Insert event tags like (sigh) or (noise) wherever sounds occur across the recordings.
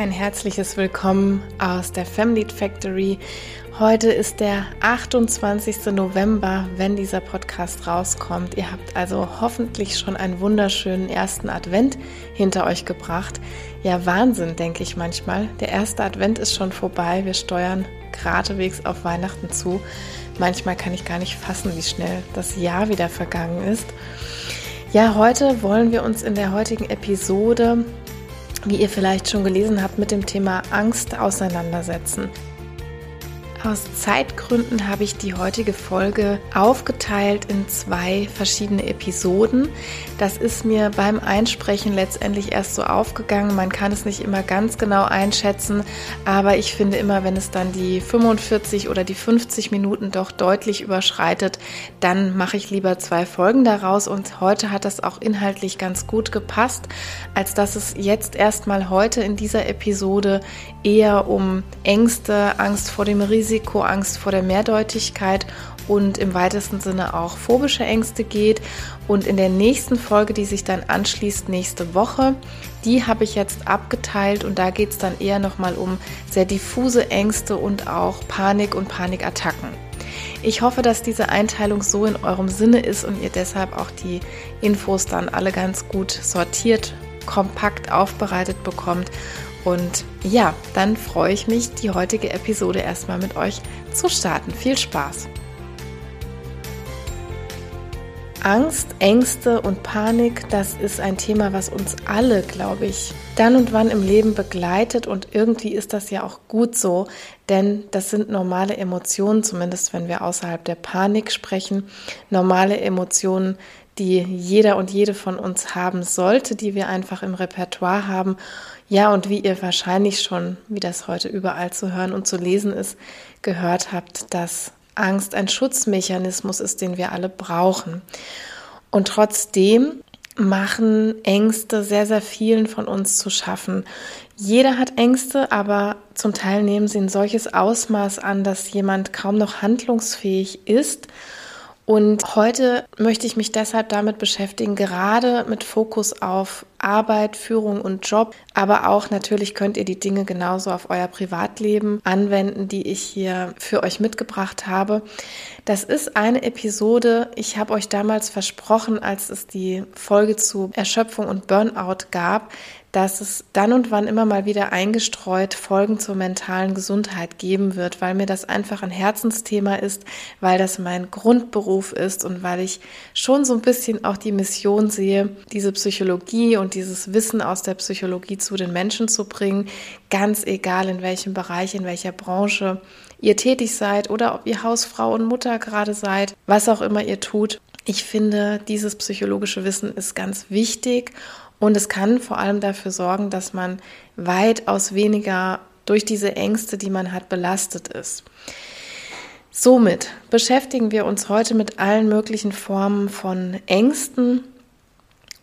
Ein herzliches Willkommen aus der Family Factory. Heute ist der 28. November, wenn dieser Podcast rauskommt. Ihr habt also hoffentlich schon einen wunderschönen ersten Advent hinter euch gebracht. Ja, Wahnsinn, denke ich manchmal. Der erste Advent ist schon vorbei. Wir steuern geradewegs auf Weihnachten zu. Manchmal kann ich gar nicht fassen, wie schnell das Jahr wieder vergangen ist. Ja, heute wollen wir uns in der heutigen Episode wie ihr vielleicht schon gelesen habt, mit dem Thema Angst auseinandersetzen. Aus Zeitgründen habe ich die heutige Folge aufgeteilt in zwei verschiedene Episoden. Das ist mir beim Einsprechen letztendlich erst so aufgegangen. Man kann es nicht immer ganz genau einschätzen, aber ich finde immer, wenn es dann die 45 oder die 50 Minuten doch deutlich überschreitet, dann mache ich lieber zwei Folgen daraus und heute hat das auch inhaltlich ganz gut gepasst, als dass es jetzt erstmal heute in dieser Episode eher um Ängste, Angst vor dem Risiko, Angst vor der Mehrdeutigkeit und im weitesten Sinne auch phobische Ängste geht. Und in der nächsten Folge, die sich dann anschließt nächste Woche, die habe ich jetzt abgeteilt und da geht es dann eher nochmal um sehr diffuse Ängste und auch Panik und Panikattacken. Ich hoffe, dass diese Einteilung so in eurem Sinne ist und ihr deshalb auch die Infos dann alle ganz gut sortiert, kompakt aufbereitet bekommt und ja, dann freue ich mich, die heutige Episode erstmal mit euch zu starten. Viel Spaß! Angst, Ängste und Panik, das ist ein Thema, was uns alle, glaube ich, dann und wann im Leben begleitet und irgendwie ist das ja auch gut so, denn das sind normale Emotionen, zumindest wenn wir außerhalb der Panik sprechen, normale Emotionen, die jeder und jede von uns haben sollte, die wir einfach im Repertoire haben. Ja, und wie ihr wahrscheinlich schon, wie das heute überall zu hören und zu lesen ist, gehört habt, dass Angst ein Schutzmechanismus ist, den wir alle brauchen. Und trotzdem machen Ängste sehr, sehr vielen von uns zu schaffen. Jeder hat Ängste, aber zum Teil nehmen sie ein solches Ausmaß an, dass jemand kaum noch handlungsfähig ist und heute möchte ich mich deshalb damit beschäftigen, gerade mit Fokus auf Arbeit, Führung und Job. Aber auch natürlich könnt ihr die Dinge genauso auf euer Privatleben anwenden, die ich hier für euch mitgebracht habe. Das ist eine Episode, ich habe euch damals versprochen, als es die Folge zu Erschöpfung und Burnout gab, dass es dann und wann immer mal wieder eingestreut Folgen zur mentalen Gesundheit geben wird, weil mir das einfach ein Herzensthema ist, weil das mein Grundberuf ist und weil ich schon so ein bisschen auch die Mission sehe, diese Psychologie und dieses Wissen aus der Psychologie zu den Menschen zu bringen, ganz egal in welchem Bereich, in welcher Branche ihr tätig seid oder ob ihr Hausfrau und Mutter gerade seid, was auch immer ihr tut. Ich finde, dieses psychologische Wissen ist ganz wichtig und es kann vor allem dafür sorgen, dass man weitaus weniger durch diese Ängste, die man hat, belastet ist. Somit beschäftigen wir uns heute mit allen möglichen Formen von Ängsten.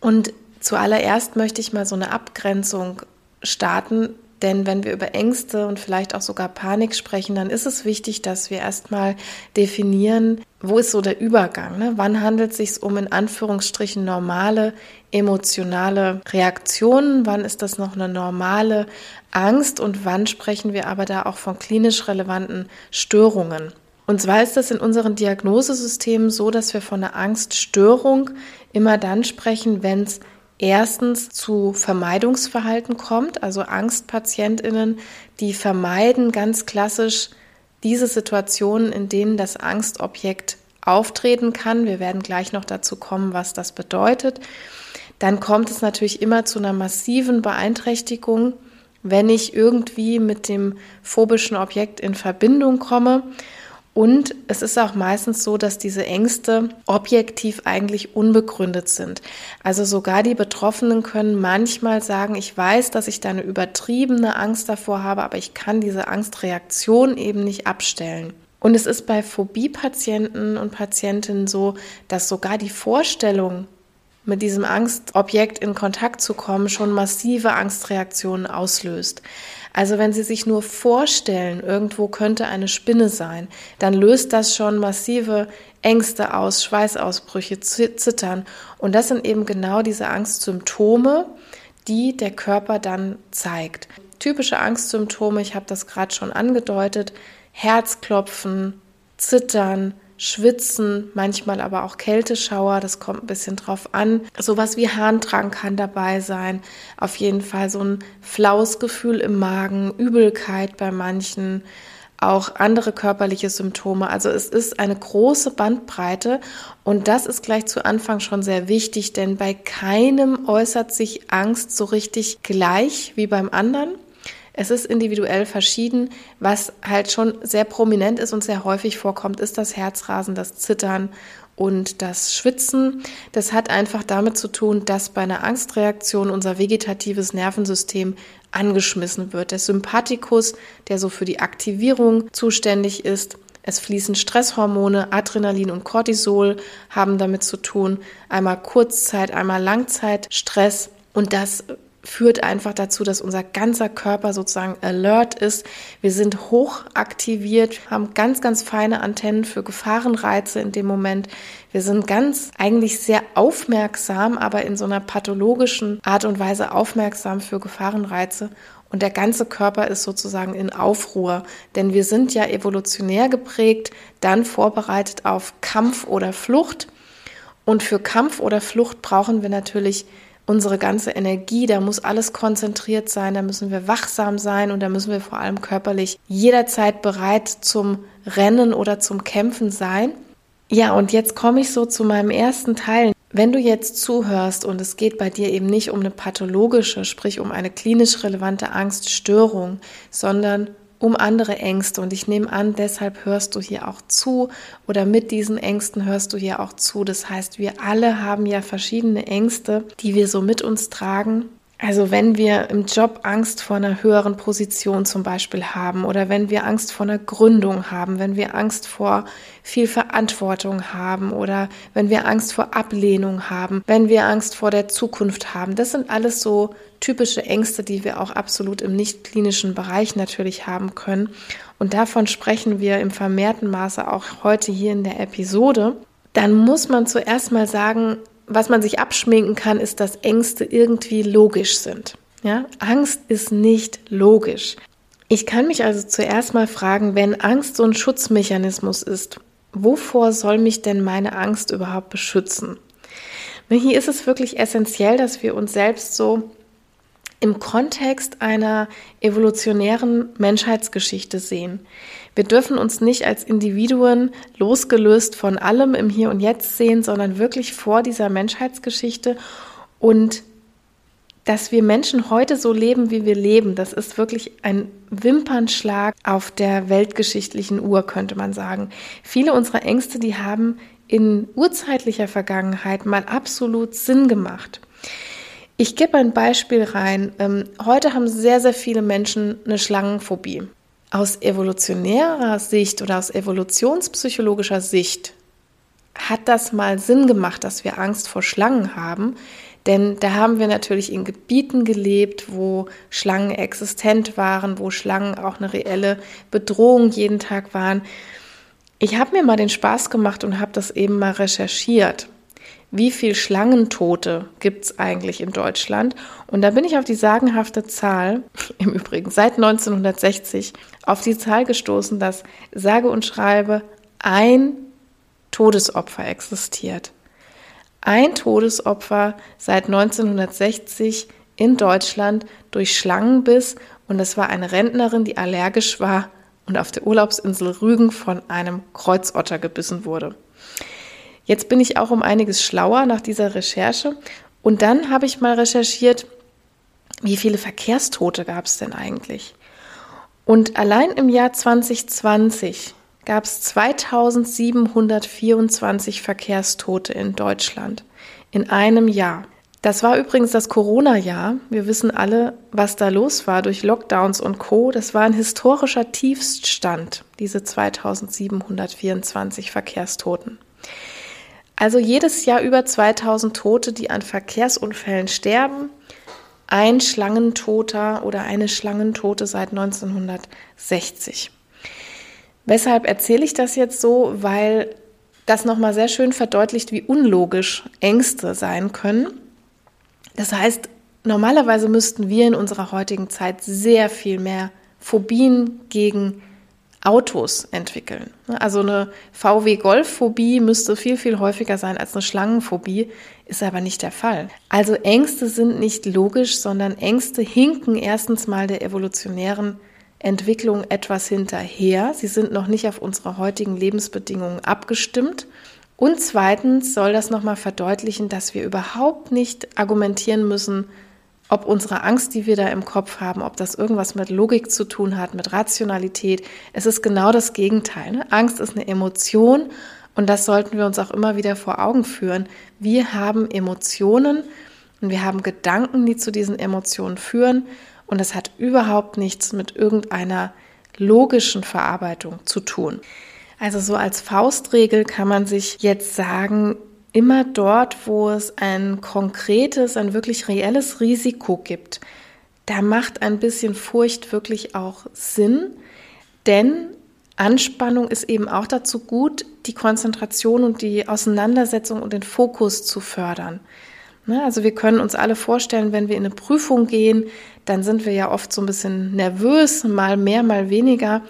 Und zuallererst möchte ich mal so eine Abgrenzung starten, denn wenn wir über Ängste und vielleicht auch sogar Panik sprechen, dann ist es wichtig, dass wir erstmal definieren, wo ist so der Übergang? Ne? Wann handelt es sich um in Anführungsstrichen normale emotionale Reaktionen? Wann ist das noch eine normale Angst? Und wann sprechen wir aber da auch von klinisch relevanten Störungen? Und zwar ist das in unseren Diagnosesystemen so, dass wir von einer Angststörung immer dann sprechen, wenn es erstens zu Vermeidungsverhalten kommt, also Angstpatientinnen, die vermeiden ganz klassisch diese Situationen, in denen das Angstobjekt auftreten kann. Wir werden gleich noch dazu kommen, was das bedeutet. Dann kommt es natürlich immer zu einer massiven Beeinträchtigung, wenn ich irgendwie mit dem phobischen Objekt in Verbindung komme. Und es ist auch meistens so, dass diese Ängste objektiv eigentlich unbegründet sind. Also sogar die Betroffenen können manchmal sagen, ich weiß, dass ich da eine übertriebene Angst davor habe, aber ich kann diese Angstreaktion eben nicht abstellen. Und es ist bei Phobie-Patienten und Patientinnen so, dass sogar die Vorstellung, mit diesem Angstobjekt in Kontakt zu kommen, schon massive Angstreaktionen auslöst. Also wenn Sie sich nur vorstellen, irgendwo könnte eine Spinne sein, dann löst das schon massive Ängste aus, Schweißausbrüche, Zittern. Und das sind eben genau diese Angstsymptome, die der Körper dann zeigt. Typische Angstsymptome, ich habe das gerade schon angedeutet, Herzklopfen, Zittern, Schwitzen, manchmal aber auch Kälteschauer, das kommt ein bisschen drauf an. Sowas wie Harndrang kann dabei sein. Auf jeden Fall so ein flaues Gefühl im Magen, Übelkeit bei manchen, auch andere körperliche Symptome. Also es ist eine große Bandbreite und das ist gleich zu Anfang schon sehr wichtig, denn bei keinem äußert sich Angst so richtig gleich wie beim anderen. Es ist individuell verschieden. Was halt schon sehr prominent ist und sehr häufig vorkommt, ist das Herzrasen, das Zittern und das Schwitzen. Das hat einfach damit zu tun, dass bei einer Angstreaktion unser vegetatives Nervensystem angeschmissen wird. Der Sympathikus, der so für die Aktivierung zuständig ist, es fließen Stresshormone, Adrenalin und Cortisol haben damit zu tun. Einmal Kurzzeit, einmal Langzeitstress. Und das führt einfach dazu, dass unser ganzer Körper sozusagen alert ist. Wir sind hoch aktiviert, haben ganz, ganz feine Antennen für Gefahrenreize in dem Moment. Wir sind ganz eigentlich sehr aufmerksam, aber in so einer pathologischen Art und Weise aufmerksam für Gefahrenreize. Und der ganze Körper ist sozusagen in Aufruhr, denn wir sind ja evolutionär geprägt, dann vorbereitet auf Kampf oder Flucht. Und für Kampf oder Flucht brauchen wir natürlich unsere ganze Energie, da muss alles konzentriert sein, da müssen wir wachsam sein und da müssen wir vor allem körperlich jederzeit bereit zum Rennen oder zum Kämpfen sein. Ja, und jetzt komme ich so zu meinem ersten Teil. Wenn du jetzt zuhörst und es geht bei dir eben nicht um eine pathologische, sprich um eine klinisch relevante Angststörung, sondern um andere Ängste. Und ich nehme an, deshalb hörst du hier auch zu oder mit diesen Ängsten hörst du hier auch zu. Das heißt, wir alle haben ja verschiedene Ängste, die wir so mit uns tragen also wenn wir im Job Angst vor einer höheren Position zum Beispiel haben oder wenn wir Angst vor einer Gründung haben, wenn wir Angst vor viel Verantwortung haben oder wenn wir Angst vor Ablehnung haben, wenn wir Angst vor der Zukunft haben, das sind alles so typische Ängste, die wir auch absolut im nicht klinischen Bereich natürlich haben können. Und davon sprechen wir im vermehrten Maße auch heute hier in der Episode. Dann muss man zuerst mal sagen, was man sich abschminken kann, ist, dass Ängste irgendwie logisch sind. Ja? Angst ist nicht logisch. Ich kann mich also zuerst mal fragen, wenn Angst so ein Schutzmechanismus ist, wovor soll mich denn meine Angst überhaupt beschützen? Hier ist es wirklich essentiell, dass wir uns selbst so im Kontext einer evolutionären Menschheitsgeschichte sehen. Wir dürfen uns nicht als Individuen losgelöst von allem im Hier und Jetzt sehen, sondern wirklich vor dieser Menschheitsgeschichte und dass wir Menschen heute so leben, wie wir leben, das ist wirklich ein Wimpernschlag auf der weltgeschichtlichen Uhr, könnte man sagen. Viele unserer Ängste, die haben in urzeitlicher Vergangenheit mal absolut Sinn gemacht. Ich gebe ein Beispiel rein. Ähm, heute haben sehr, sehr viele Menschen eine Schlangenphobie aus evolutionärer Sicht oder aus evolutionspsychologischer Sicht hat das mal Sinn gemacht, dass wir Angst vor Schlangen haben. Denn da haben wir natürlich in Gebieten gelebt, wo Schlangen existent waren, wo Schlangen auch eine reelle Bedrohung jeden Tag waren. Ich habe mir mal den Spaß gemacht und habe das eben mal recherchiert wie viel Schlangentote gibt es eigentlich in Deutschland? Und da bin ich auf die sagenhafte Zahl, (laughs) im Übrigen seit 1960, auf die Zahl gestoßen, dass sage und schreibe ein Todesopfer existiert. Ein Todesopfer seit 1960 in Deutschland durch Schlangenbiss und es war eine Rentnerin, die allergisch war und auf der Urlaubsinsel Rügen von einem Kreuzotter gebissen wurde. Jetzt bin ich auch um einiges schlauer nach dieser Recherche. Und dann habe ich mal recherchiert, wie viele Verkehrstote gab es denn eigentlich? Und allein im Jahr 2020 gab es 2724 Verkehrstote in Deutschland in einem Jahr. Das war übrigens das Corona-Jahr. Wir wissen alle, was da los war durch Lockdowns und Co. Das war ein historischer Tiefststand, diese 2724 Verkehrstoten. Also jedes Jahr über 2000 Tote, die an Verkehrsunfällen sterben. Ein Schlangentoter oder eine Schlangentote seit 1960. Weshalb erzähle ich das jetzt so? Weil das nochmal sehr schön verdeutlicht, wie unlogisch Ängste sein können. Das heißt, normalerweise müssten wir in unserer heutigen Zeit sehr viel mehr Phobien gegen Autos entwickeln. Also eine VW-Golf-Phobie müsste viel, viel häufiger sein als eine Schlangenphobie, ist aber nicht der Fall. Also Ängste sind nicht logisch, sondern Ängste hinken erstens mal der evolutionären Entwicklung etwas hinterher. Sie sind noch nicht auf unsere heutigen Lebensbedingungen abgestimmt. Und zweitens soll das nochmal verdeutlichen, dass wir überhaupt nicht argumentieren müssen, ob unsere Angst, die wir da im Kopf haben, ob das irgendwas mit Logik zu tun hat, mit Rationalität. Es ist genau das Gegenteil. Ne? Angst ist eine Emotion und das sollten wir uns auch immer wieder vor Augen führen. Wir haben Emotionen und wir haben Gedanken, die zu diesen Emotionen führen und das hat überhaupt nichts mit irgendeiner logischen Verarbeitung zu tun. Also so als Faustregel kann man sich jetzt sagen, immer dort, wo es ein konkretes, ein wirklich reelles Risiko gibt, da macht ein bisschen Furcht wirklich auch Sinn, denn Anspannung ist eben auch dazu gut, die Konzentration und die Auseinandersetzung und den Fokus zu fördern. Ne, also wir können uns alle vorstellen, wenn wir in eine Prüfung gehen, dann sind wir ja oft so ein bisschen nervös, mal mehr, mal weniger.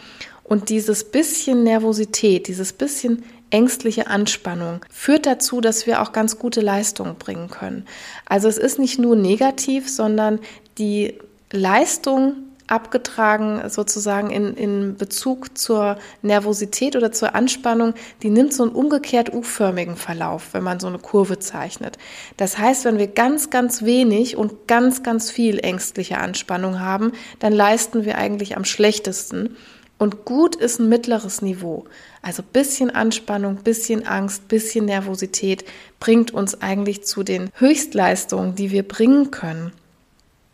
Und dieses bisschen Nervosität, dieses bisschen ängstliche Anspannung führt dazu, dass wir auch ganz gute Leistungen bringen können. Also es ist nicht nur negativ, sondern die Leistung abgetragen sozusagen in, in Bezug zur Nervosität oder zur Anspannung, die nimmt so einen umgekehrt U-förmigen Verlauf, wenn man so eine Kurve zeichnet. Das heißt, wenn wir ganz, ganz wenig und ganz, ganz viel ängstliche Anspannung haben, dann leisten wir eigentlich am schlechtesten. Und gut ist ein mittleres Niveau. Also bisschen Anspannung, bisschen Angst, bisschen Nervosität bringt uns eigentlich zu den Höchstleistungen, die wir bringen können.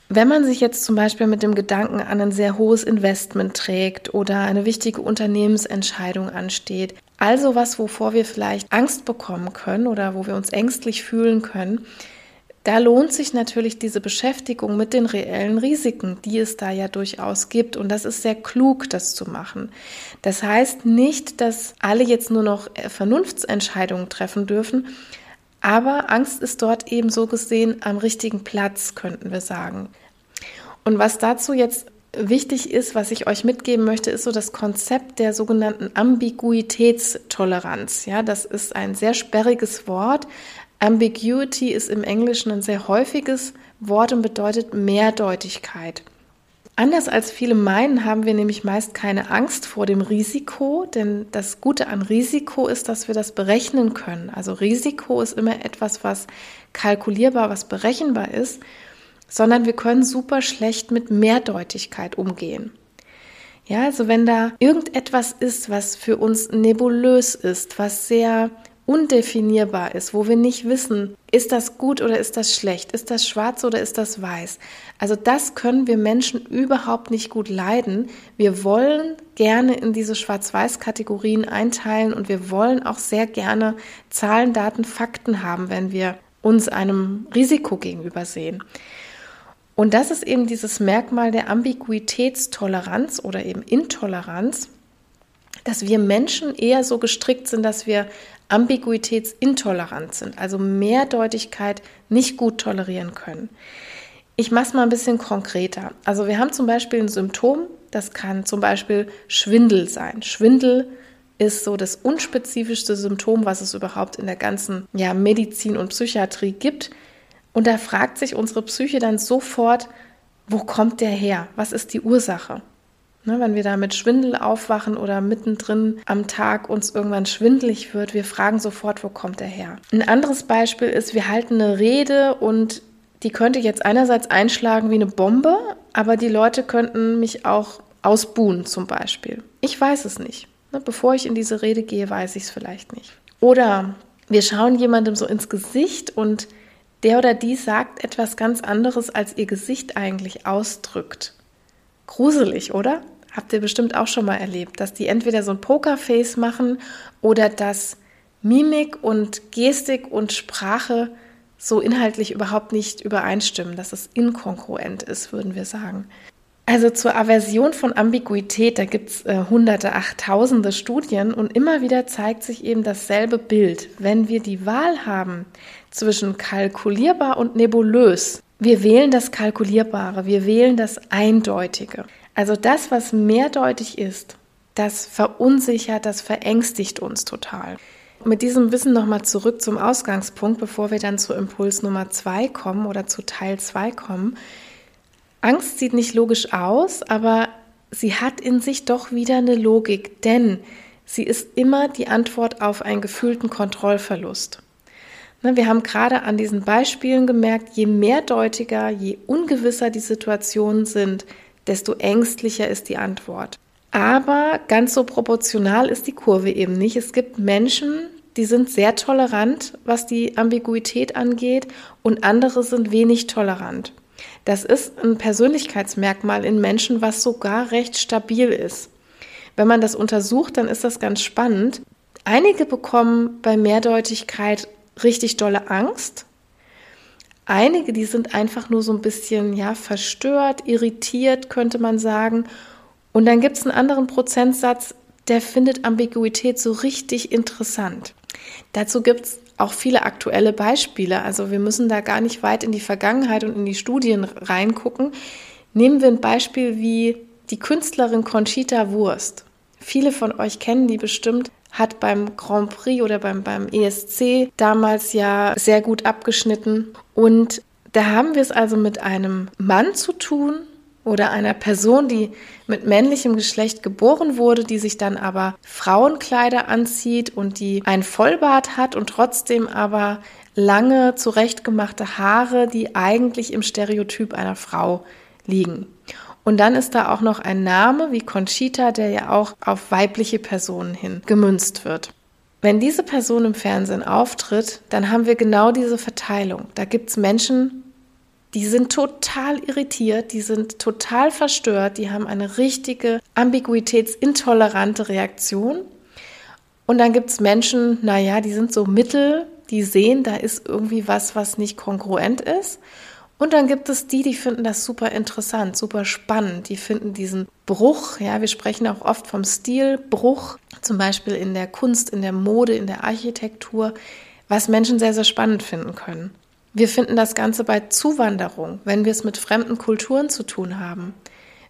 Wenn man sich jetzt zum Beispiel mit dem Gedanken an ein sehr hohes Investment trägt oder eine wichtige Unternehmensentscheidung ansteht, also was, wovor wir vielleicht Angst bekommen können oder wo wir uns ängstlich fühlen können, da lohnt sich natürlich diese Beschäftigung mit den reellen Risiken, die es da ja durchaus gibt. Und das ist sehr klug, das zu machen. Das heißt nicht, dass alle jetzt nur noch äh, Vernunftsentscheidungen treffen dürfen, aber Angst ist dort eben so gesehen am richtigen Platz, könnten wir sagen. Und was dazu jetzt wichtig ist, was ich euch mitgeben möchte, ist so das Konzept der sogenannten Ambiguitätstoleranz. Ja, das ist ein sehr sperriges Wort, Ambiguity ist im Englischen ein sehr häufiges Wort und bedeutet Mehrdeutigkeit. Anders als viele meinen, haben wir nämlich meist keine Angst vor dem Risiko, denn das Gute an Risiko ist, dass wir das berechnen können. Also Risiko ist immer etwas, was kalkulierbar, was berechenbar ist, sondern wir können super schlecht mit Mehrdeutigkeit umgehen. Ja, also wenn da irgendetwas ist, was für uns nebulös ist, was sehr undefinierbar ist, wo wir nicht wissen, ist das gut oder ist das schlecht, ist das schwarz oder ist das weiß. Also das können wir Menschen überhaupt nicht gut leiden. Wir wollen gerne in diese Schwarz-Weiß-Kategorien einteilen und wir wollen auch sehr gerne Zahlen, Daten, Fakten haben, wenn wir uns einem Risiko gegenüber sehen. Und das ist eben dieses Merkmal der Ambiguitätstoleranz oder eben Intoleranz, dass wir Menschen eher so gestrickt sind, dass wir ambiguitätsintolerant sind, also Mehrdeutigkeit nicht gut tolerieren können. Ich mache es mal ein bisschen konkreter. Also wir haben zum Beispiel ein Symptom, das kann zum Beispiel Schwindel sein. Schwindel ist so das unspezifischste Symptom, was es überhaupt in der ganzen ja, Medizin und Psychiatrie gibt. Und da fragt sich unsere Psyche dann sofort, wo kommt der her? Was ist die Ursache? Ne, wenn wir da mit Schwindel aufwachen oder mittendrin am Tag uns irgendwann schwindelig wird, wir fragen sofort, wo kommt er her? Ein anderes Beispiel ist, wir halten eine Rede und die könnte jetzt einerseits einschlagen wie eine Bombe, aber die Leute könnten mich auch ausbuhen zum Beispiel. Ich weiß es nicht. Ne, bevor ich in diese Rede gehe, weiß ich es vielleicht nicht. Oder wir schauen jemandem so ins Gesicht und der oder die sagt etwas ganz anderes, als ihr Gesicht eigentlich ausdrückt. Gruselig, oder? Habt ihr bestimmt auch schon mal erlebt, dass die entweder so ein Pokerface machen oder dass Mimik und Gestik und Sprache so inhaltlich überhaupt nicht übereinstimmen, dass es inkongruent ist, würden wir sagen. Also zur Aversion von Ambiguität, da gibt es äh, hunderte, achttausende Studien und immer wieder zeigt sich eben dasselbe Bild. Wenn wir die Wahl haben zwischen kalkulierbar und nebulös, wir wählen das Kalkulierbare, wir wählen das Eindeutige. Also das, was mehrdeutig ist, das verunsichert, das verängstigt uns total. Mit diesem Wissen nochmal zurück zum Ausgangspunkt, bevor wir dann zu Impuls Nummer zwei kommen oder zu Teil zwei kommen. Angst sieht nicht logisch aus, aber sie hat in sich doch wieder eine Logik, denn sie ist immer die Antwort auf einen gefühlten Kontrollverlust. Ne, wir haben gerade an diesen Beispielen gemerkt, je mehrdeutiger, je ungewisser die Situationen sind, desto ängstlicher ist die Antwort. Aber ganz so proportional ist die Kurve eben nicht. Es gibt Menschen, die sind sehr tolerant, was die Ambiguität angeht, und andere sind wenig tolerant. Das ist ein Persönlichkeitsmerkmal in Menschen, was sogar recht stabil ist. Wenn man das untersucht, dann ist das ganz spannend. Einige bekommen bei Mehrdeutigkeit richtig dolle Angst. Einige, die sind einfach nur so ein bisschen ja verstört, irritiert, könnte man sagen. Und dann gibt es einen anderen Prozentsatz, der findet Ambiguität so richtig interessant. Dazu gibt es auch viele aktuelle Beispiele. Also wir müssen da gar nicht weit in die Vergangenheit und in die Studien reingucken. Nehmen wir ein Beispiel wie die Künstlerin Conchita Wurst. Viele von euch kennen die bestimmt, hat beim Grand Prix oder beim, beim ESC damals ja sehr gut abgeschnitten. Und da haben wir es also mit einem Mann zu tun, oder einer Person, die mit männlichem Geschlecht geboren wurde, die sich dann aber Frauenkleider anzieht und die ein Vollbart hat und trotzdem aber lange zurechtgemachte Haare, die eigentlich im Stereotyp einer Frau liegen. Und dann ist da auch noch ein Name wie Conchita, der ja auch auf weibliche Personen hin gemünzt wird. Wenn diese Person im Fernsehen auftritt, dann haben wir genau diese Verteilung. Da gibt es Menschen, die sind total irritiert, die sind total verstört, die haben eine richtige ambiguitätsintolerante Reaktion. Und dann gibt es Menschen, naja, die sind so mittel, die sehen, da ist irgendwie was, was nicht kongruent ist. Und dann gibt es die, die finden das super interessant, super spannend. Die finden diesen Bruch, ja, wir sprechen auch oft vom Stilbruch, zum Beispiel in der Kunst, in der Mode, in der Architektur, was Menschen sehr, sehr spannend finden können. Wir finden das Ganze bei Zuwanderung, wenn wir es mit fremden Kulturen zu tun haben.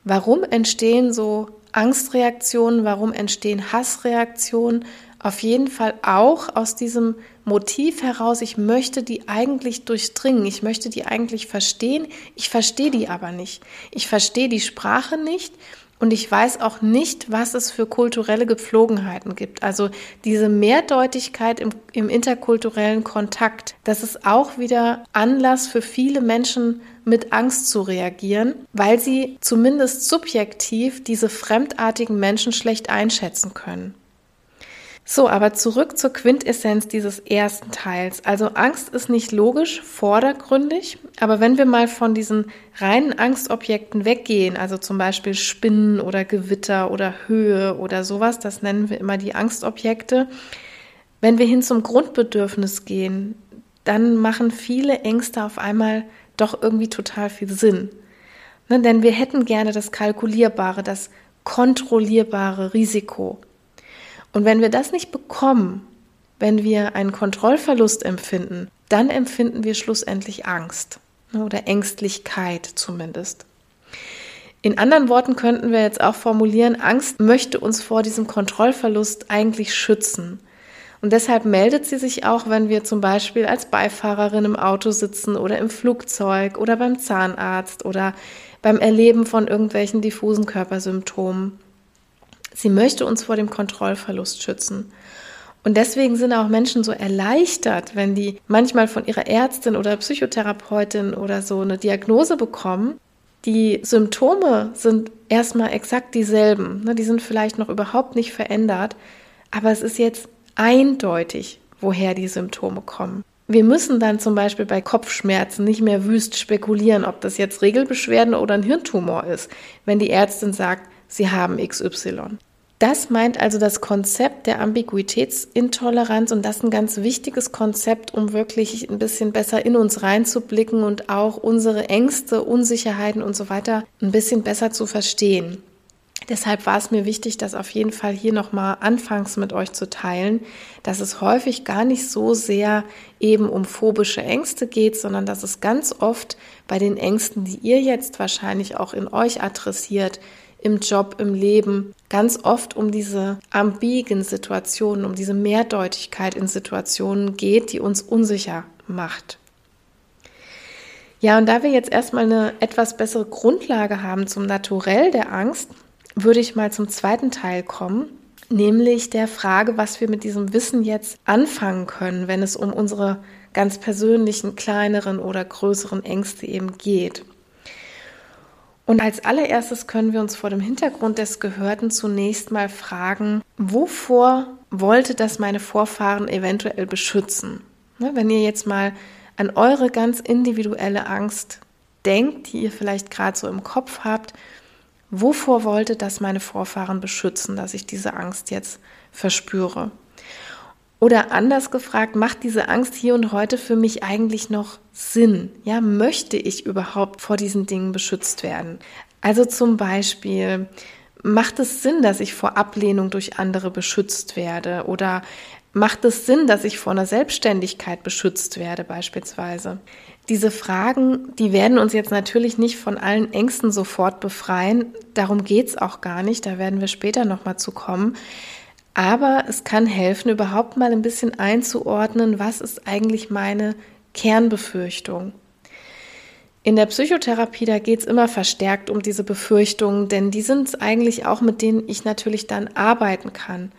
Warum entstehen so Angstreaktionen? Warum entstehen Hassreaktionen? Auf jeden Fall auch aus diesem Motiv heraus, ich möchte die eigentlich durchdringen, ich möchte die eigentlich verstehen, ich verstehe die aber nicht. Ich verstehe die Sprache nicht und ich weiß auch nicht, was es für kulturelle Gepflogenheiten gibt. Also diese Mehrdeutigkeit im, im interkulturellen Kontakt, das ist auch wieder Anlass für viele Menschen mit Angst zu reagieren, weil sie zumindest subjektiv diese fremdartigen Menschen schlecht einschätzen können. So, aber zurück zur Quintessenz dieses ersten Teils. Also Angst ist nicht logisch, vordergründig, aber wenn wir mal von diesen reinen Angstobjekten weggehen, also zum Beispiel Spinnen oder Gewitter oder Höhe oder sowas, das nennen wir immer die Angstobjekte, wenn wir hin zum Grundbedürfnis gehen, dann machen viele Ängste auf einmal doch irgendwie total viel Sinn. Ne, denn wir hätten gerne das kalkulierbare, das kontrollierbare Risiko. Und wenn wir das nicht bekommen, wenn wir einen Kontrollverlust empfinden, dann empfinden wir schlussendlich Angst oder Ängstlichkeit zumindest. In anderen Worten könnten wir jetzt auch formulieren, Angst möchte uns vor diesem Kontrollverlust eigentlich schützen. Und deshalb meldet sie sich auch, wenn wir zum Beispiel als Beifahrerin im Auto sitzen oder im Flugzeug oder beim Zahnarzt oder beim Erleben von irgendwelchen diffusen Körpersymptomen. Sie möchte uns vor dem Kontrollverlust schützen. Und deswegen sind auch Menschen so erleichtert, wenn die manchmal von ihrer Ärztin oder Psychotherapeutin oder so eine Diagnose bekommen, Die Symptome sind erstmal exakt dieselben. Ne? Die sind vielleicht noch überhaupt nicht verändert, aber es ist jetzt eindeutig, woher die Symptome kommen. Wir müssen dann zum Beispiel bei Kopfschmerzen nicht mehr wüst spekulieren, ob das jetzt Regelbeschwerden oder ein Hirntumor ist, wenn die Ärztin sagt, sie haben XY. Das meint also das Konzept der Ambiguitätsintoleranz und das ist ein ganz wichtiges Konzept, um wirklich ein bisschen besser in uns reinzublicken und auch unsere Ängste, Unsicherheiten und so weiter ein bisschen besser zu verstehen. Deshalb war es mir wichtig, das auf jeden Fall hier nochmal anfangs mit euch zu teilen, dass es häufig gar nicht so sehr eben um phobische Ängste geht, sondern dass es ganz oft bei den Ängsten, die ihr jetzt wahrscheinlich auch in euch adressiert, im Job, im Leben, ganz oft um diese ambigen Situationen, um diese Mehrdeutigkeit in Situationen geht, die uns unsicher macht. Ja, und da wir jetzt erstmal eine etwas bessere Grundlage haben zum Naturell der Angst, würde ich mal zum zweiten Teil kommen, nämlich der Frage, was wir mit diesem Wissen jetzt anfangen können, wenn es um unsere ganz persönlichen, kleineren oder größeren Ängste eben geht. Und als allererstes können wir uns vor dem Hintergrund des Gehörten zunächst mal fragen, wovor wollte das meine Vorfahren eventuell beschützen? Ne, wenn ihr jetzt mal an eure ganz individuelle Angst denkt, die ihr vielleicht gerade so im Kopf habt, Wovor wollte das meine Vorfahren beschützen, dass ich diese Angst jetzt verspüre? Oder anders gefragt, macht diese Angst hier und heute für mich eigentlich noch Sinn? Ja, möchte ich überhaupt vor diesen Dingen beschützt werden? Also zum Beispiel, macht es Sinn, dass ich vor Ablehnung durch andere beschützt werde? Oder macht es Sinn, dass ich vor einer Selbstständigkeit beschützt werde beispielsweise? Diese Fragen, die werden uns jetzt natürlich nicht von allen Ängsten sofort befreien. Darum geht's auch gar nicht. Da werden wir später nochmal zu kommen. Aber es kann helfen, überhaupt mal ein bisschen einzuordnen, was ist eigentlich meine Kernbefürchtung. In der Psychotherapie, da geht's immer verstärkt um diese Befürchtungen, denn die sind es eigentlich auch, mit denen ich natürlich dann arbeiten kann.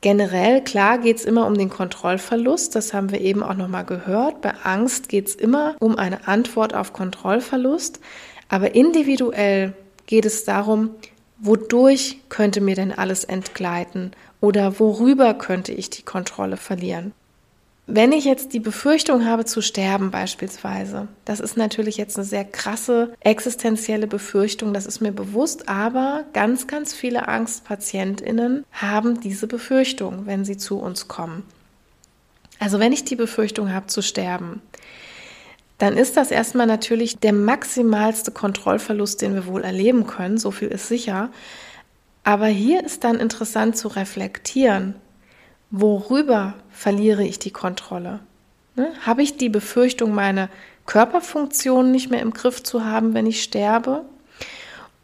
Generell, klar, geht es immer um den Kontrollverlust. Das haben wir eben auch nochmal gehört. Bei Angst geht es immer um eine Antwort auf Kontrollverlust. Aber individuell geht es darum, wodurch könnte mir denn alles entgleiten oder worüber könnte ich die Kontrolle verlieren. Wenn ich jetzt die Befürchtung habe zu sterben beispielsweise, das ist natürlich jetzt eine sehr krasse existenzielle Befürchtung, das ist mir bewusst, aber ganz, ganz viele Angstpatientinnen haben diese Befürchtung, wenn sie zu uns kommen. Also wenn ich die Befürchtung habe zu sterben, dann ist das erstmal natürlich der maximalste Kontrollverlust, den wir wohl erleben können, so viel ist sicher. Aber hier ist dann interessant zu reflektieren, worüber verliere ich die Kontrolle? Ne? Habe ich die Befürchtung, meine Körperfunktion nicht mehr im Griff zu haben, wenn ich sterbe?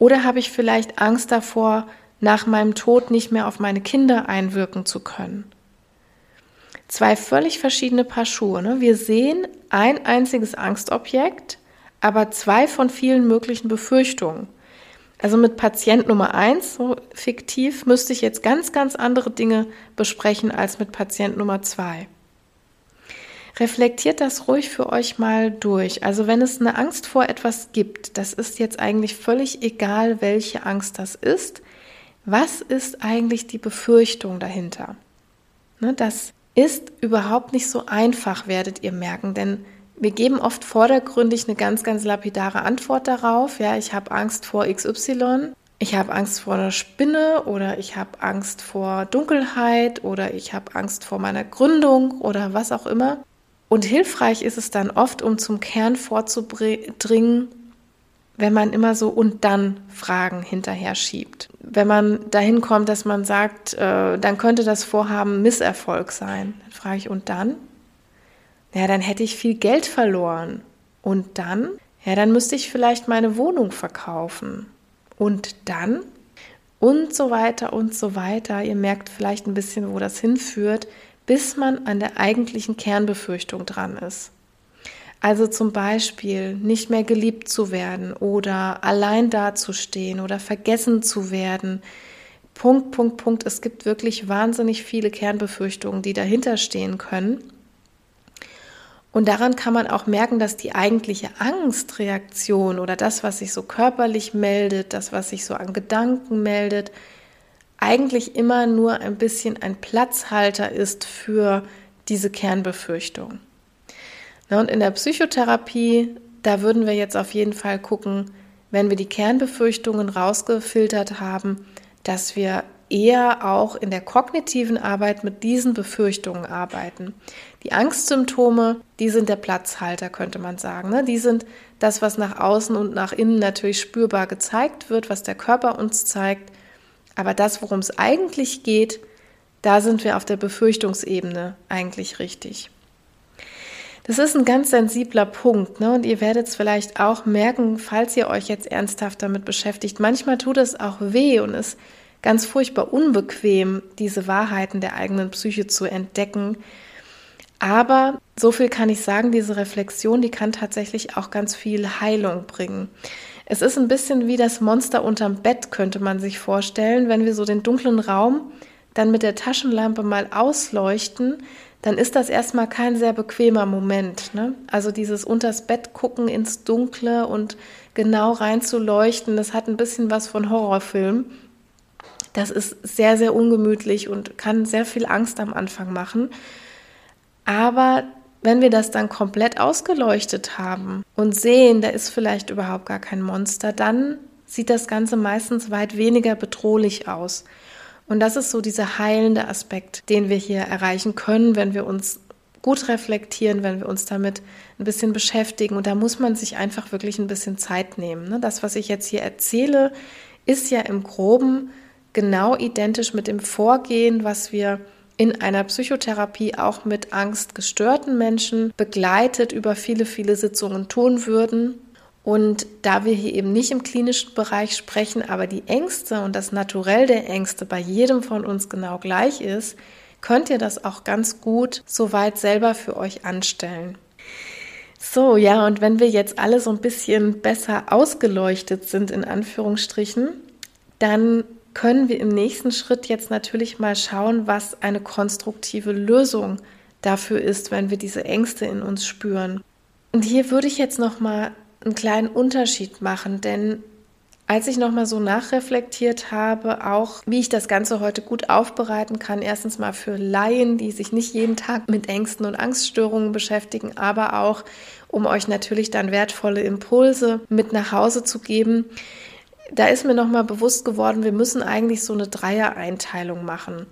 Oder habe ich vielleicht Angst davor, nach meinem Tod nicht mehr auf meine Kinder einwirken zu können? Zwei völlig verschiedene Paar Schuhe. Ne? Wir sehen ein einziges Angstobjekt, aber zwei von vielen möglichen Befürchtungen. Also mit Patient Nummer eins, so fiktiv, müsste ich jetzt ganz, ganz andere Dinge besprechen als mit Patient Nummer zwei. Reflektiert das ruhig für euch mal durch. Also wenn es eine Angst vor etwas gibt, das ist jetzt eigentlich völlig egal, welche Angst das ist. Was ist eigentlich die Befürchtung dahinter? Ne, das ist überhaupt nicht so einfach, werdet ihr merken, denn wir geben oft vordergründig eine ganz, ganz lapidare Antwort darauf. Ja, ich habe Angst vor XY, ich habe Angst vor einer Spinne oder ich habe Angst vor Dunkelheit oder ich habe Angst vor meiner Gründung oder was auch immer. Und hilfreich ist es dann oft, um zum Kern vorzudringen, wenn man immer so und dann Fragen hinterher schiebt. Wenn man dahin kommt, dass man sagt, äh, dann könnte das Vorhaben Misserfolg sein. Dann frage ich und dann? Ja, dann hätte ich viel Geld verloren. Und dann? Ja, dann müsste ich vielleicht meine Wohnung verkaufen. Und dann? Und so weiter und so weiter. Ihr merkt vielleicht ein bisschen, wo das hinführt, bis man an der eigentlichen Kernbefürchtung dran ist. Also zum Beispiel nicht mehr geliebt zu werden oder allein dazustehen oder vergessen zu werden. Punkt, Punkt, Punkt. Es gibt wirklich wahnsinnig viele Kernbefürchtungen, die dahinter stehen können. Und daran kann man auch merken, dass die eigentliche Angstreaktion oder das, was sich so körperlich meldet, das, was sich so an Gedanken meldet, eigentlich immer nur ein bisschen ein Platzhalter ist für diese Kernbefürchtung. Na, und in der Psychotherapie, da würden wir jetzt auf jeden Fall gucken, wenn wir die Kernbefürchtungen rausgefiltert haben, dass wir eher auch in der kognitiven Arbeit mit diesen Befürchtungen arbeiten. Die Angstsymptome, die sind der Platzhalter, könnte man sagen. Ne? Die sind das, was nach außen und nach innen natürlich spürbar gezeigt wird, was der Körper uns zeigt. Aber das, worum es eigentlich geht, da sind wir auf der Befürchtungsebene eigentlich richtig. Das ist ein ganz sensibler Punkt, ne? Und ihr werdet es vielleicht auch merken, falls ihr euch jetzt ernsthaft damit beschäftigt. Manchmal tut es auch weh und ist ganz furchtbar unbequem, diese Wahrheiten der eigenen Psyche zu entdecken. Aber so viel kann ich sagen, diese Reflexion, die kann tatsächlich auch ganz viel Heilung bringen. Es ist ein bisschen wie das Monster unterm Bett, könnte man sich vorstellen. Wenn wir so den dunklen Raum dann mit der Taschenlampe mal ausleuchten, dann ist das erstmal kein sehr bequemer Moment. Ne? Also dieses unters Bett gucken ins Dunkle und genau reinzuleuchten, das hat ein bisschen was von Horrorfilm. Das ist sehr, sehr ungemütlich und kann sehr viel Angst am Anfang machen. Aber wenn wir das dann komplett ausgeleuchtet haben und sehen, da ist vielleicht überhaupt gar kein Monster, dann sieht das Ganze meistens weit weniger bedrohlich aus. Und das ist so dieser heilende Aspekt, den wir hier erreichen können, wenn wir uns gut reflektieren, wenn wir uns damit ein bisschen beschäftigen. Und da muss man sich einfach wirklich ein bisschen Zeit nehmen. Ne? Das, was ich jetzt hier erzähle, ist ja im groben genau identisch mit dem Vorgehen, was wir in einer Psychotherapie auch mit angstgestörten Menschen begleitet über viele, viele Sitzungen tun würden. Und da wir hier eben nicht im klinischen Bereich sprechen, aber die Ängste und das Naturell der Ängste bei jedem von uns genau gleich ist, könnt ihr das auch ganz gut soweit selber für euch anstellen. So, ja, und wenn wir jetzt alle so ein bisschen besser ausgeleuchtet sind, in Anführungsstrichen, dann können wir im nächsten Schritt jetzt natürlich mal schauen, was eine konstruktive Lösung dafür ist, wenn wir diese Ängste in uns spüren. Und hier würde ich jetzt noch mal einen kleinen Unterschied machen, denn als ich noch mal so nachreflektiert habe, auch wie ich das Ganze heute gut aufbereiten kann, erstens mal für Laien, die sich nicht jeden Tag mit Ängsten und Angststörungen beschäftigen, aber auch um euch natürlich dann wertvolle Impulse mit nach Hause zu geben, da ist mir nochmal bewusst geworden, wir müssen eigentlich so eine Dreier-Einteilung machen.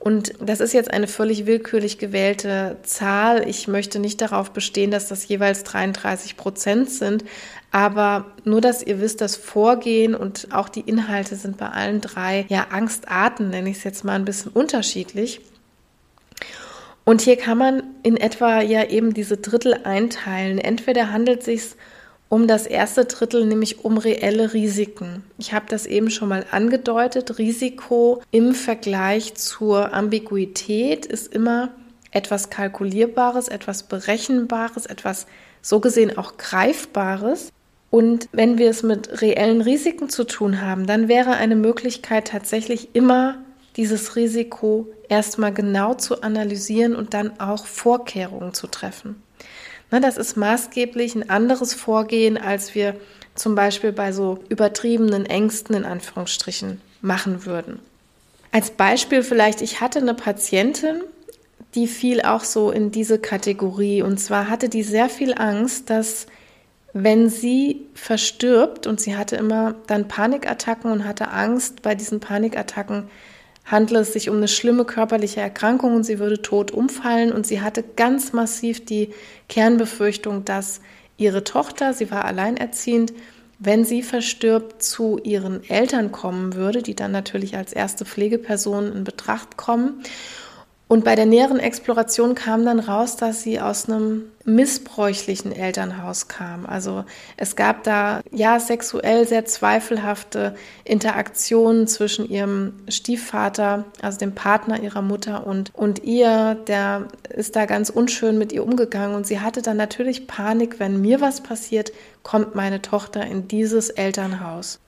Und das ist jetzt eine völlig willkürlich gewählte Zahl. Ich möchte nicht darauf bestehen, dass das jeweils 33 Prozent sind. Aber nur, dass ihr wisst, das Vorgehen und auch die Inhalte sind bei allen drei, ja, Angstarten, nenne ich es jetzt mal ein bisschen unterschiedlich. Und hier kann man in etwa ja eben diese Drittel einteilen. Entweder handelt es sich um das erste Drittel, nämlich um reelle Risiken. Ich habe das eben schon mal angedeutet. Risiko im Vergleich zur Ambiguität ist immer etwas Kalkulierbares, etwas Berechenbares, etwas so gesehen auch Greifbares. Und wenn wir es mit reellen Risiken zu tun haben, dann wäre eine Möglichkeit tatsächlich immer dieses Risiko erstmal genau zu analysieren und dann auch Vorkehrungen zu treffen. Ne, das ist maßgeblich ein anderes Vorgehen, als wir zum Beispiel bei so übertriebenen Ängsten in Anführungsstrichen machen würden. Als Beispiel vielleicht, ich hatte eine Patientin, die fiel auch so in diese Kategorie. Und zwar hatte die sehr viel Angst, dass wenn sie verstirbt und sie hatte immer dann Panikattacken und hatte Angst bei diesen Panikattacken, handle es sich um eine schlimme körperliche Erkrankung und sie würde tot umfallen. Und sie hatte ganz massiv die Kernbefürchtung, dass ihre Tochter, sie war alleinerziehend, wenn sie verstirbt, zu ihren Eltern kommen würde, die dann natürlich als erste Pflegeperson in Betracht kommen. Und bei der näheren Exploration kam dann raus, dass sie aus einem missbräuchlichen Elternhaus kam. Also es gab da ja sexuell sehr zweifelhafte Interaktionen zwischen ihrem Stiefvater, also dem Partner ihrer Mutter und, und ihr. Der ist da ganz unschön mit ihr umgegangen und sie hatte dann natürlich Panik, wenn mir was passiert, kommt meine Tochter in dieses Elternhaus.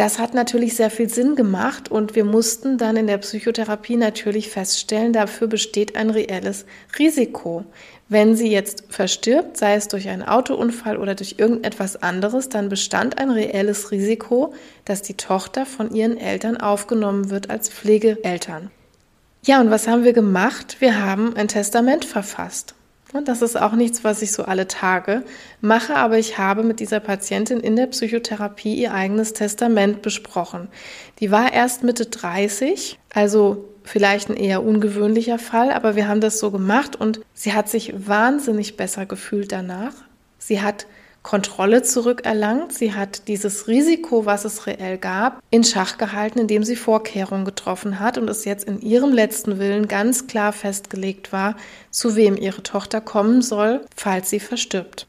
Das hat natürlich sehr viel Sinn gemacht und wir mussten dann in der Psychotherapie natürlich feststellen, dafür besteht ein reelles Risiko. Wenn sie jetzt verstirbt, sei es durch einen Autounfall oder durch irgendetwas anderes, dann bestand ein reelles Risiko, dass die Tochter von ihren Eltern aufgenommen wird als Pflegeeltern. Ja, und was haben wir gemacht? Wir haben ein Testament verfasst. Und das ist auch nichts, was ich so alle Tage mache, aber ich habe mit dieser Patientin in der Psychotherapie ihr eigenes Testament besprochen. Die war erst Mitte 30, also vielleicht ein eher ungewöhnlicher Fall, aber wir haben das so gemacht und sie hat sich wahnsinnig besser gefühlt danach. Sie hat Kontrolle zurückerlangt. Sie hat dieses Risiko, was es reell gab, in Schach gehalten, indem sie Vorkehrungen getroffen hat und es jetzt in ihrem letzten Willen ganz klar festgelegt war, zu wem ihre Tochter kommen soll, falls sie verstirbt.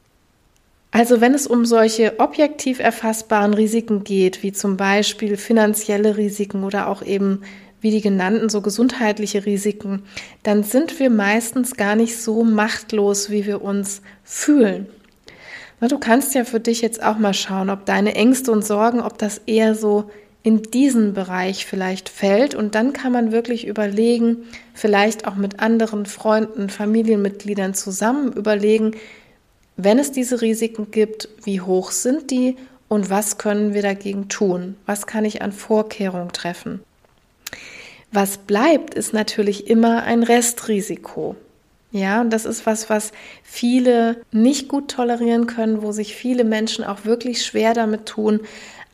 Also wenn es um solche objektiv erfassbaren Risiken geht, wie zum Beispiel finanzielle Risiken oder auch eben wie die genannten so gesundheitliche Risiken, dann sind wir meistens gar nicht so machtlos, wie wir uns fühlen. Du kannst ja für dich jetzt auch mal schauen, ob deine Ängste und Sorgen, ob das eher so in diesen Bereich vielleicht fällt. Und dann kann man wirklich überlegen, vielleicht auch mit anderen Freunden, Familienmitgliedern zusammen überlegen, wenn es diese Risiken gibt, wie hoch sind die und was können wir dagegen tun? Was kann ich an Vorkehrungen treffen? Was bleibt, ist natürlich immer ein Restrisiko. Ja, und das ist was, was viele nicht gut tolerieren können, wo sich viele Menschen auch wirklich schwer damit tun.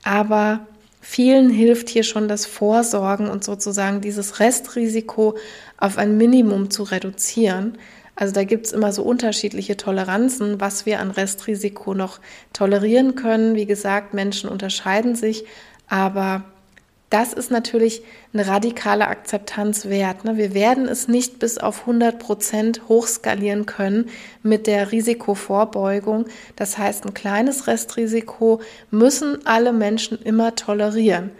Aber vielen hilft hier schon das Vorsorgen und sozusagen dieses Restrisiko auf ein Minimum zu reduzieren. Also da gibt es immer so unterschiedliche Toleranzen, was wir an Restrisiko noch tolerieren können. Wie gesagt, Menschen unterscheiden sich, aber das ist natürlich eine radikale Akzeptanz wert. Ne? Wir werden es nicht bis auf 100 Prozent hochskalieren können mit der Risikovorbeugung. Das heißt, ein kleines Restrisiko müssen alle Menschen immer tolerieren.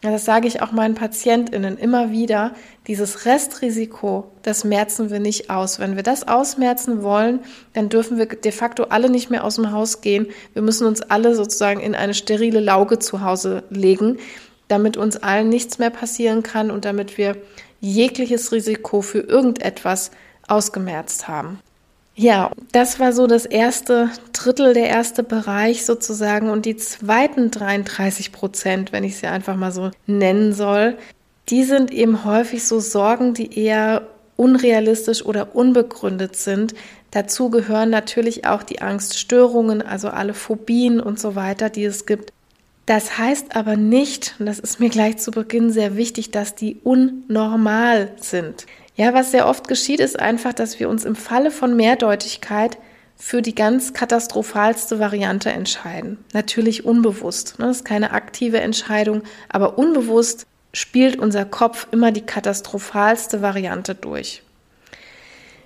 Das sage ich auch meinen PatientInnen immer wieder. Dieses Restrisiko, das merzen wir nicht aus. Wenn wir das ausmerzen wollen, dann dürfen wir de facto alle nicht mehr aus dem Haus gehen. Wir müssen uns alle sozusagen in eine sterile Lauge zu Hause legen damit uns allen nichts mehr passieren kann und damit wir jegliches Risiko für irgendetwas ausgemerzt haben. Ja, das war so das erste Drittel, der erste Bereich sozusagen. Und die zweiten 33 Prozent, wenn ich sie einfach mal so nennen soll, die sind eben häufig so Sorgen, die eher unrealistisch oder unbegründet sind. Dazu gehören natürlich auch die Angststörungen, also alle Phobien und so weiter, die es gibt. Das heißt aber nicht, und das ist mir gleich zu Beginn sehr wichtig, dass die unnormal sind. Ja, was sehr oft geschieht, ist einfach, dass wir uns im Falle von Mehrdeutigkeit für die ganz katastrophalste Variante entscheiden. Natürlich unbewusst. Ne? Das ist keine aktive Entscheidung, aber unbewusst spielt unser Kopf immer die katastrophalste Variante durch.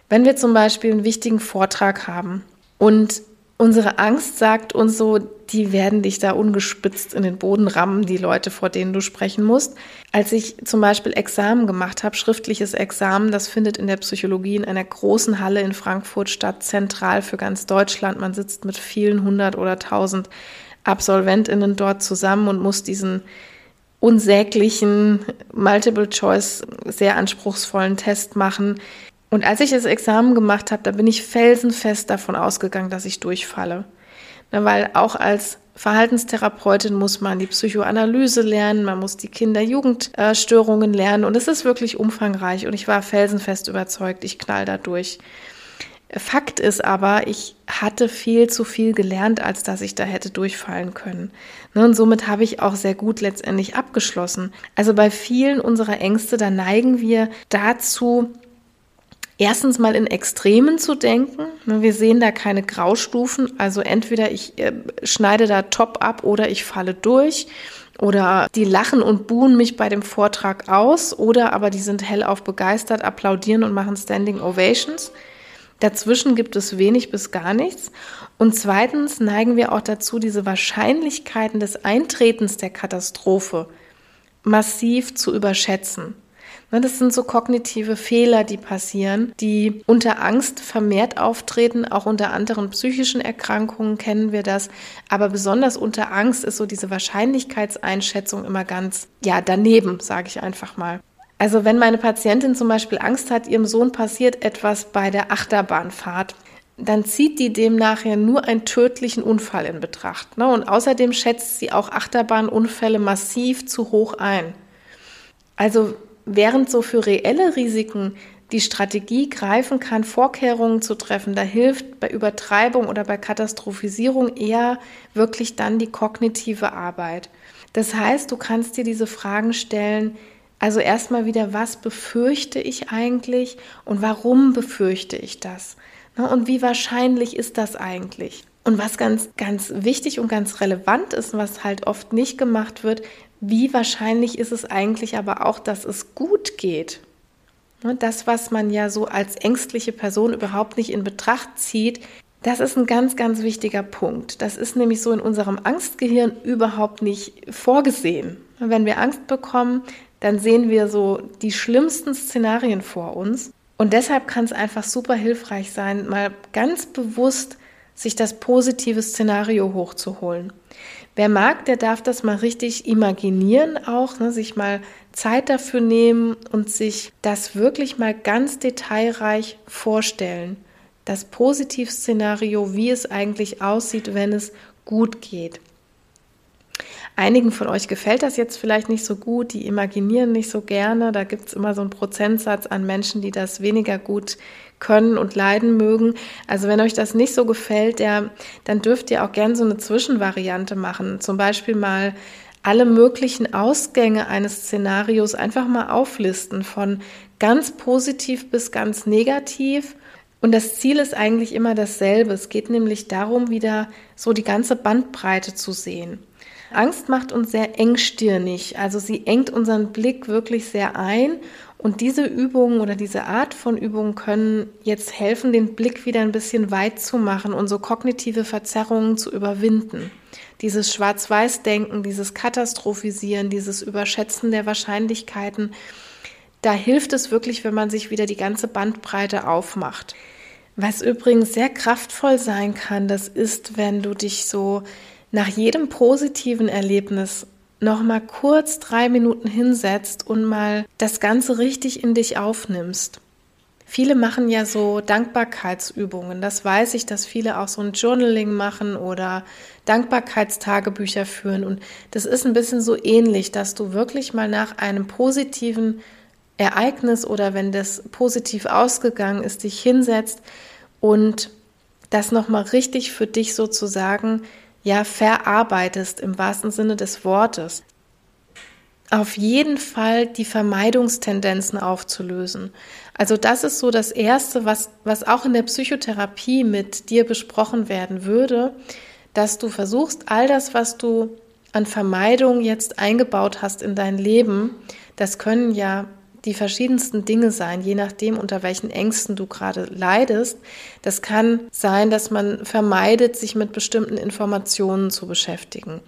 Wenn wir zum Beispiel einen wichtigen Vortrag haben und Unsere Angst sagt uns so, die werden dich da ungespitzt in den Boden rammen, die Leute, vor denen du sprechen musst. Als ich zum Beispiel Examen gemacht habe, schriftliches Examen, das findet in der Psychologie in einer großen Halle in Frankfurt statt, zentral für ganz Deutschland. Man sitzt mit vielen hundert oder tausend AbsolventInnen dort zusammen und muss diesen unsäglichen Multiple-Choice, sehr anspruchsvollen Test machen und als ich das Examen gemacht habe, da bin ich felsenfest davon ausgegangen, dass ich durchfalle. Na, weil auch als Verhaltenstherapeutin muss man die Psychoanalyse lernen, man muss die Kinder-Jugendstörungen lernen und es ist wirklich umfangreich und ich war felsenfest überzeugt, ich knall da durch. Fakt ist aber, ich hatte viel zu viel gelernt, als dass ich da hätte durchfallen können. Ne, und somit habe ich auch sehr gut letztendlich abgeschlossen. Also bei vielen unserer Ängste, da neigen wir dazu, erstens mal in Extremen zu denken. Ne, wir sehen da keine Graustufen. Also entweder ich äh, schneide da top ab oder ich falle durch. Oder die lachen und buhen mich bei dem Vortrag aus. Oder aber die sind hellauf begeistert, applaudieren und machen Standing Ovations. Dazwischen gibt es wenig bis gar nichts. Und zweitens neigen wir auch dazu, diese Wahrscheinlichkeiten des Eintretens der Katastrophe massiv zu überschätzen. Ne, das sind so kognitive Fehler, die passieren, die unter Angst vermehrt auftreten. Auch unter anderen psychischen Erkrankungen kennen wir das. Aber besonders unter Angst ist so diese Wahrscheinlichkeitseinschätzung immer ganz, ja, daneben, sage ich einfach mal. Also wenn meine Patientin zum Beispiel Angst hat, ihrem Sohn passiert etwas bei der Achterbahnfahrt, dann zieht die demnach ja nur einen tödlichen Unfall in Betracht. Ne? Und außerdem schätzt sie auch Achterbahnunfälle massiv zu hoch ein. Also während so für reelle Risiken die Strategie greifen kann, Vorkehrungen zu treffen, da hilft bei Übertreibung oder bei Katastrophisierung eher wirklich dann die kognitive Arbeit. Das heißt, du kannst dir diese Fragen stellen, also erstmal wieder, was befürchte ich eigentlich und warum befürchte ich das? Und wie wahrscheinlich ist das eigentlich? Und was ganz, ganz wichtig und ganz relevant ist, was halt oft nicht gemacht wird, wie wahrscheinlich ist es eigentlich aber auch, dass es gut geht? Das, was man ja so als ängstliche Person überhaupt nicht in Betracht zieht, das ist ein ganz, ganz wichtiger Punkt. Das ist nämlich so in unserem Angstgehirn überhaupt nicht vorgesehen. Wenn wir Angst bekommen, dann sehen wir so die schlimmsten Szenarien vor uns. Und deshalb kann es einfach super hilfreich sein, mal ganz bewusst sich das positive Szenario hochzuholen. Wer mag, der darf das mal richtig imaginieren auch, ne, sich mal Zeit dafür nehmen und sich das wirklich mal ganz detailreich vorstellen. Das Positivszenario, wie es eigentlich aussieht, wenn es gut geht. Einigen von euch gefällt das jetzt vielleicht nicht so gut, die imaginieren nicht so gerne. Da gibt es immer so einen Prozentsatz an Menschen, die das weniger gut können und leiden mögen. Also wenn euch das nicht so gefällt, der, dann dürft ihr auch gerne so eine Zwischenvariante machen. Zum Beispiel mal alle möglichen Ausgänge eines Szenarios einfach mal auflisten, von ganz positiv bis ganz negativ. Und das Ziel ist eigentlich immer dasselbe. Es geht nämlich darum, wieder so die ganze Bandbreite zu sehen. Angst macht uns sehr engstirnig, also sie engt unseren Blick wirklich sehr ein und diese Übungen oder diese Art von Übungen können jetzt helfen, den Blick wieder ein bisschen weit zu machen und so kognitive Verzerrungen zu überwinden. Dieses Schwarz-Weiß-Denken, dieses Katastrophisieren, dieses Überschätzen der Wahrscheinlichkeiten, da hilft es wirklich, wenn man sich wieder die ganze Bandbreite aufmacht. Was übrigens sehr kraftvoll sein kann, das ist, wenn du dich so nach jedem positiven Erlebnis noch mal kurz drei Minuten hinsetzt und mal das Ganze richtig in dich aufnimmst. Viele machen ja so Dankbarkeitsübungen. Das weiß ich, dass viele auch so ein Journaling machen oder Dankbarkeitstagebücher führen. Und das ist ein bisschen so ähnlich, dass du wirklich mal nach einem positiven Ereignis oder wenn das positiv ausgegangen ist, dich hinsetzt und das nochmal richtig für dich sozusagen ja verarbeitest im wahrsten Sinne des Wortes. Auf jeden Fall die Vermeidungstendenzen aufzulösen. Also das ist so das Erste, was, was auch in der Psychotherapie mit dir besprochen werden würde, dass du versuchst, all das, was du an Vermeidung jetzt eingebaut hast in dein Leben, das können ja die verschiedensten Dinge sein, je nachdem, unter welchen Ängsten du gerade leidest. Das kann sein, dass man vermeidet, sich mit bestimmten Informationen zu beschäftigen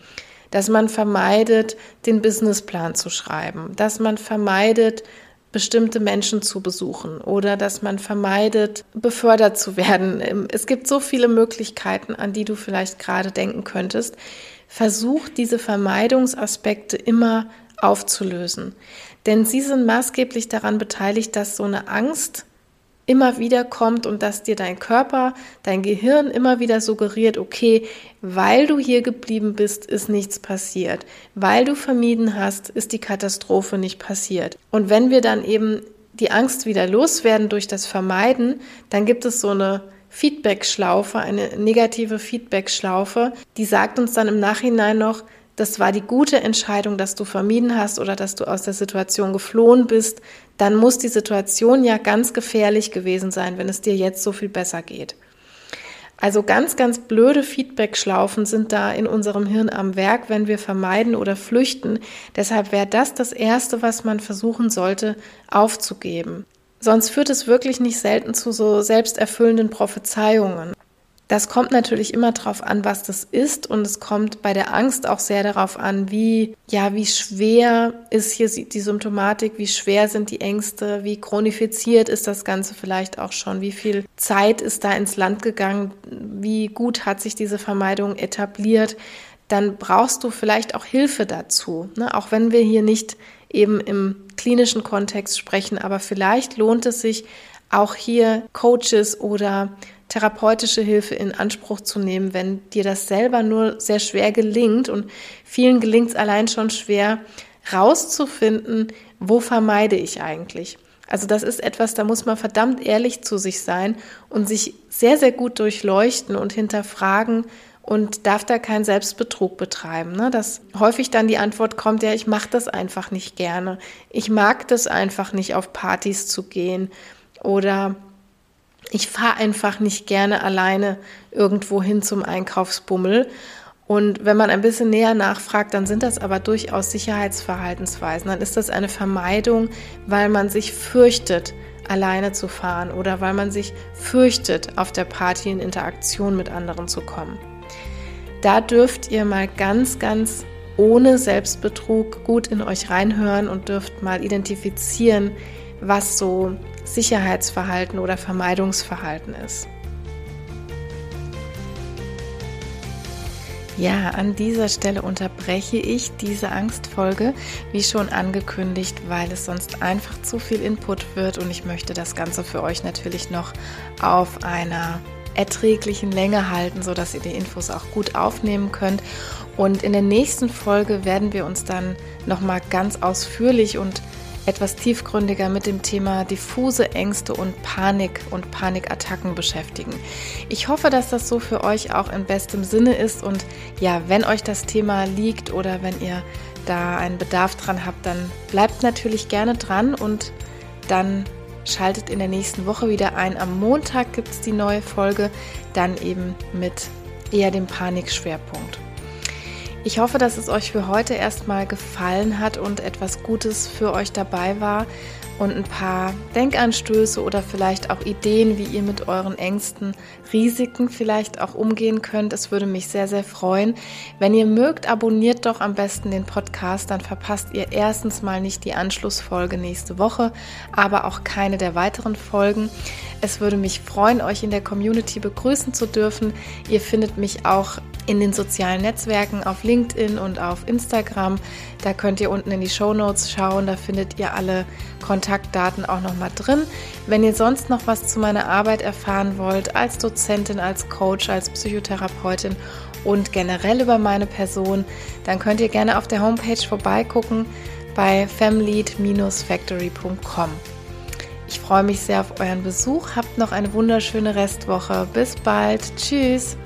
dass man vermeidet, den Businessplan zu schreiben, dass man vermeidet, bestimmte Menschen zu besuchen oder dass man vermeidet, befördert zu werden. Es gibt so viele Möglichkeiten, an die du vielleicht gerade denken könntest. Versuch diese Vermeidungsaspekte immer aufzulösen. Denn sie sind maßgeblich daran beteiligt, dass so eine Angst immer wieder kommt und dass dir dein Körper, dein Gehirn immer wieder suggeriert, okay, weil du hier geblieben bist, ist nichts passiert. Weil du vermieden hast, ist die Katastrophe nicht passiert. Und wenn wir dann eben die Angst wieder loswerden durch das Vermeiden, dann gibt es so eine Feedback-Schlaufe, eine negative Feedback-Schlaufe, die sagt uns dann im Nachhinein noch, das war die gute Entscheidung, dass du vermieden hast oder dass du aus der Situation geflohen bist, dann muss die Situation ja ganz gefährlich gewesen sein, wenn es dir jetzt so viel besser geht. Also ganz, ganz blöde Feedback-Schlaufen sind da in unserem Hirn am Werk, wenn wir vermeiden oder flüchten. Deshalb wäre das das Erste, was man versuchen sollte, aufzugeben. Sonst führt es wirklich nicht selten zu so selbsterfüllenden Prophezeiungen. Das kommt natürlich immer darauf an, was das ist und es kommt bei der Angst auch sehr darauf an, wie ja, wie schwer ist hier die Symptomatik, wie schwer sind die Ängste, wie chronifiziert ist das Ganze vielleicht auch schon, wie viel Zeit ist da ins Land gegangen, wie gut hat sich diese Vermeidung etabliert, dann brauchst du vielleicht auch Hilfe dazu, ne? auch wenn wir hier nicht eben im klinischen Kontext sprechen, aber vielleicht lohnt es sich auch hier Coaches oder therapeutische Hilfe in Anspruch zu nehmen, wenn dir das selber nur sehr schwer gelingt und vielen gelingt es allein schon schwer rauszufinden, wo vermeide ich eigentlich. Also das ist etwas, da muss man verdammt ehrlich zu sich sein und sich sehr, sehr gut durchleuchten und hinterfragen und darf da keinen Selbstbetrug betreiben. Ne? Dass häufig dann die Antwort kommt, ja, ich mache das einfach nicht gerne. Ich mag das einfach nicht, auf Partys zu gehen. Oder ich fahre einfach nicht gerne alleine irgendwo hin zum Einkaufsbummel. Und wenn man ein bisschen näher nachfragt, dann sind das aber durchaus Sicherheitsverhaltensweisen. Dann ist das eine Vermeidung, weil man sich fürchtet, alleine zu fahren oder weil man sich fürchtet, auf der Party in Interaktion mit anderen zu kommen. Da dürft ihr mal ganz, ganz ohne Selbstbetrug gut in euch reinhören und dürft mal identifizieren, was so Sicherheitsverhalten oder Vermeidungsverhalten ist. Ja, an dieser Stelle unterbreche ich diese Angstfolge, wie schon angekündigt, weil es sonst einfach zu viel Input wird und ich möchte das Ganze für euch natürlich noch auf einer erträglichen Länge halten, sodass ihr die Infos auch gut aufnehmen könnt. Und in der nächsten Folge werden wir uns dann nochmal ganz ausführlich und etwas tiefgründiger mit dem Thema diffuse Ängste und Panik und Panikattacken beschäftigen. Ich hoffe, dass das so für euch auch in bestem Sinne ist und ja, wenn euch das Thema liegt oder wenn ihr da einen Bedarf dran habt, dann bleibt natürlich gerne dran und dann schaltet in der nächsten Woche wieder ein. Am Montag gibt es die neue Folge, dann eben mit eher dem Panikschwerpunkt. Ich hoffe, dass es euch für heute erstmal gefallen hat und etwas Gutes für euch dabei war und ein paar Denkanstöße oder vielleicht auch Ideen, wie ihr mit euren Ängsten, Risiken vielleicht auch umgehen könnt. Es würde mich sehr, sehr freuen. Wenn ihr mögt, abonniert doch am besten den Podcast, dann verpasst ihr erstens mal nicht die Anschlussfolge nächste Woche, aber auch keine der weiteren Folgen. Es würde mich freuen, euch in der Community begrüßen zu dürfen. Ihr findet mich auch in den sozialen Netzwerken auf LinkedIn und auf Instagram. Da könnt ihr unten in die Show Notes schauen, da findet ihr alle Kontaktdaten auch nochmal drin. Wenn ihr sonst noch was zu meiner Arbeit erfahren wollt, als Dozentin, als Coach, als Psychotherapeutin und generell über meine Person, dann könnt ihr gerne auf der Homepage vorbeigucken bei femlead-factory.com. Ich freue mich sehr auf euren Besuch. Habt noch eine wunderschöne Restwoche. Bis bald. Tschüss.